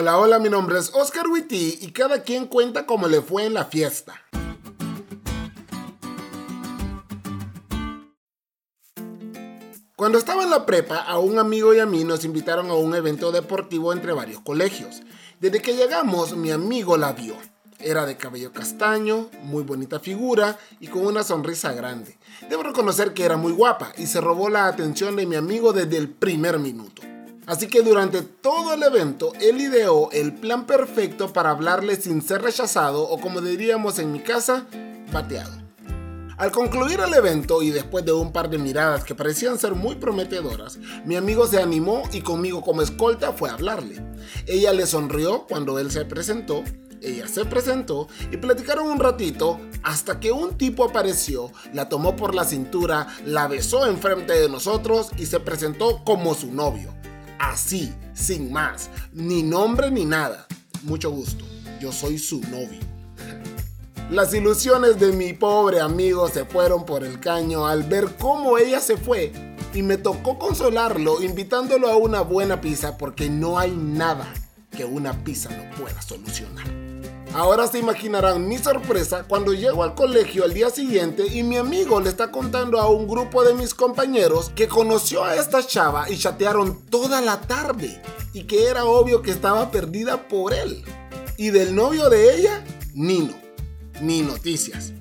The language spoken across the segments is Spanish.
Hola, hola, mi nombre es Oscar Witty y cada quien cuenta cómo le fue en la fiesta. Cuando estaba en la prepa, a un amigo y a mí nos invitaron a un evento deportivo entre varios colegios. Desde que llegamos, mi amigo la vio. Era de cabello castaño, muy bonita figura y con una sonrisa grande. Debo reconocer que era muy guapa y se robó la atención de mi amigo desde el primer minuto. Así que durante todo el evento, él ideó el plan perfecto para hablarle sin ser rechazado o como diríamos en mi casa, bateado. Al concluir el evento y después de un par de miradas que parecían ser muy prometedoras, mi amigo se animó y conmigo como escolta fue a hablarle. Ella le sonrió cuando él se presentó, ella se presentó y platicaron un ratito hasta que un tipo apareció, la tomó por la cintura, la besó enfrente de nosotros y se presentó como su novio. Así, sin más, ni nombre ni nada. Mucho gusto, yo soy su novio. Las ilusiones de mi pobre amigo se fueron por el caño al ver cómo ella se fue y me tocó consolarlo invitándolo a una buena pizza porque no hay nada que una pizza no pueda solucionar. Ahora se imaginarán mi sorpresa cuando llego al colegio al día siguiente y mi amigo le está contando a un grupo de mis compañeros que conoció a esta chava y chatearon toda la tarde y que era obvio que estaba perdida por él. Y del novio de ella, Nino ni noticias.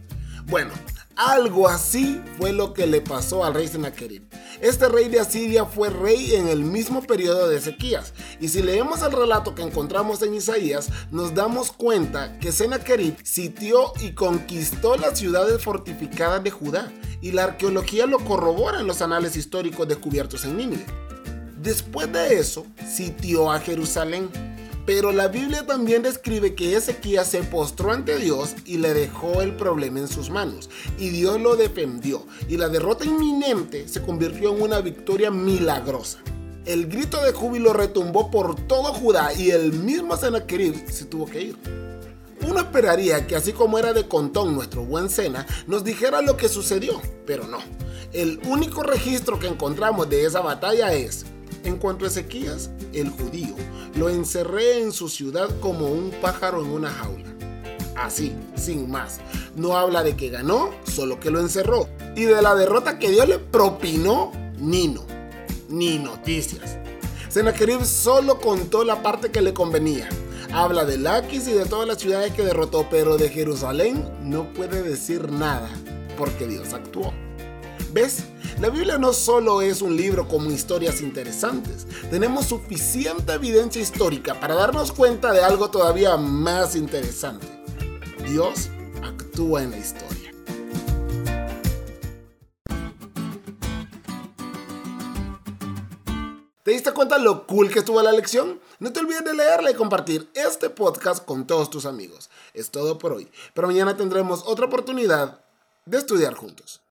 Bueno, algo así fue lo que le pasó al rey Sennacherib. Este rey de Asiria fue rey en el mismo periodo de Ezequías, y si leemos el relato que encontramos en Isaías, nos damos cuenta que Sennacherib sitió y conquistó las ciudades fortificadas de Judá, y la arqueología lo corrobora en los anales históricos descubiertos en Nínive. Después de eso, sitió a Jerusalén, pero la Biblia también describe que Ezequías se postró ante Dios y le dejó el problema en sus manos. Y Dios lo defendió. Y la derrota inminente se convirtió en una victoria milagrosa. El grito de júbilo retumbó por todo Judá y el mismo Sennacherib se tuvo que ir. Uno esperaría que así como era de contón nuestro buen Sena, nos dijera lo que sucedió, pero no. El único registro que encontramos de esa batalla es, en cuanto a Ezequías, el judío, lo encerré en su ciudad como un pájaro en una jaula. Así, sin más. No habla de que ganó, solo que lo encerró. Y de la derrota que Dios le propinó, ni no, ni noticias. Sennacherib solo contó la parte que le convenía. Habla de Laquis y de todas las ciudades que derrotó, pero de Jerusalén no puede decir nada, porque Dios actuó. ¿Ves? La Biblia no solo es un libro con historias interesantes, tenemos suficiente evidencia histórica para darnos cuenta de algo todavía más interesante. Dios actúa en la historia. ¿Te diste cuenta lo cool que estuvo la lección? No te olvides de leerla y compartir este podcast con todos tus amigos. Es todo por hoy, pero mañana tendremos otra oportunidad de estudiar juntos.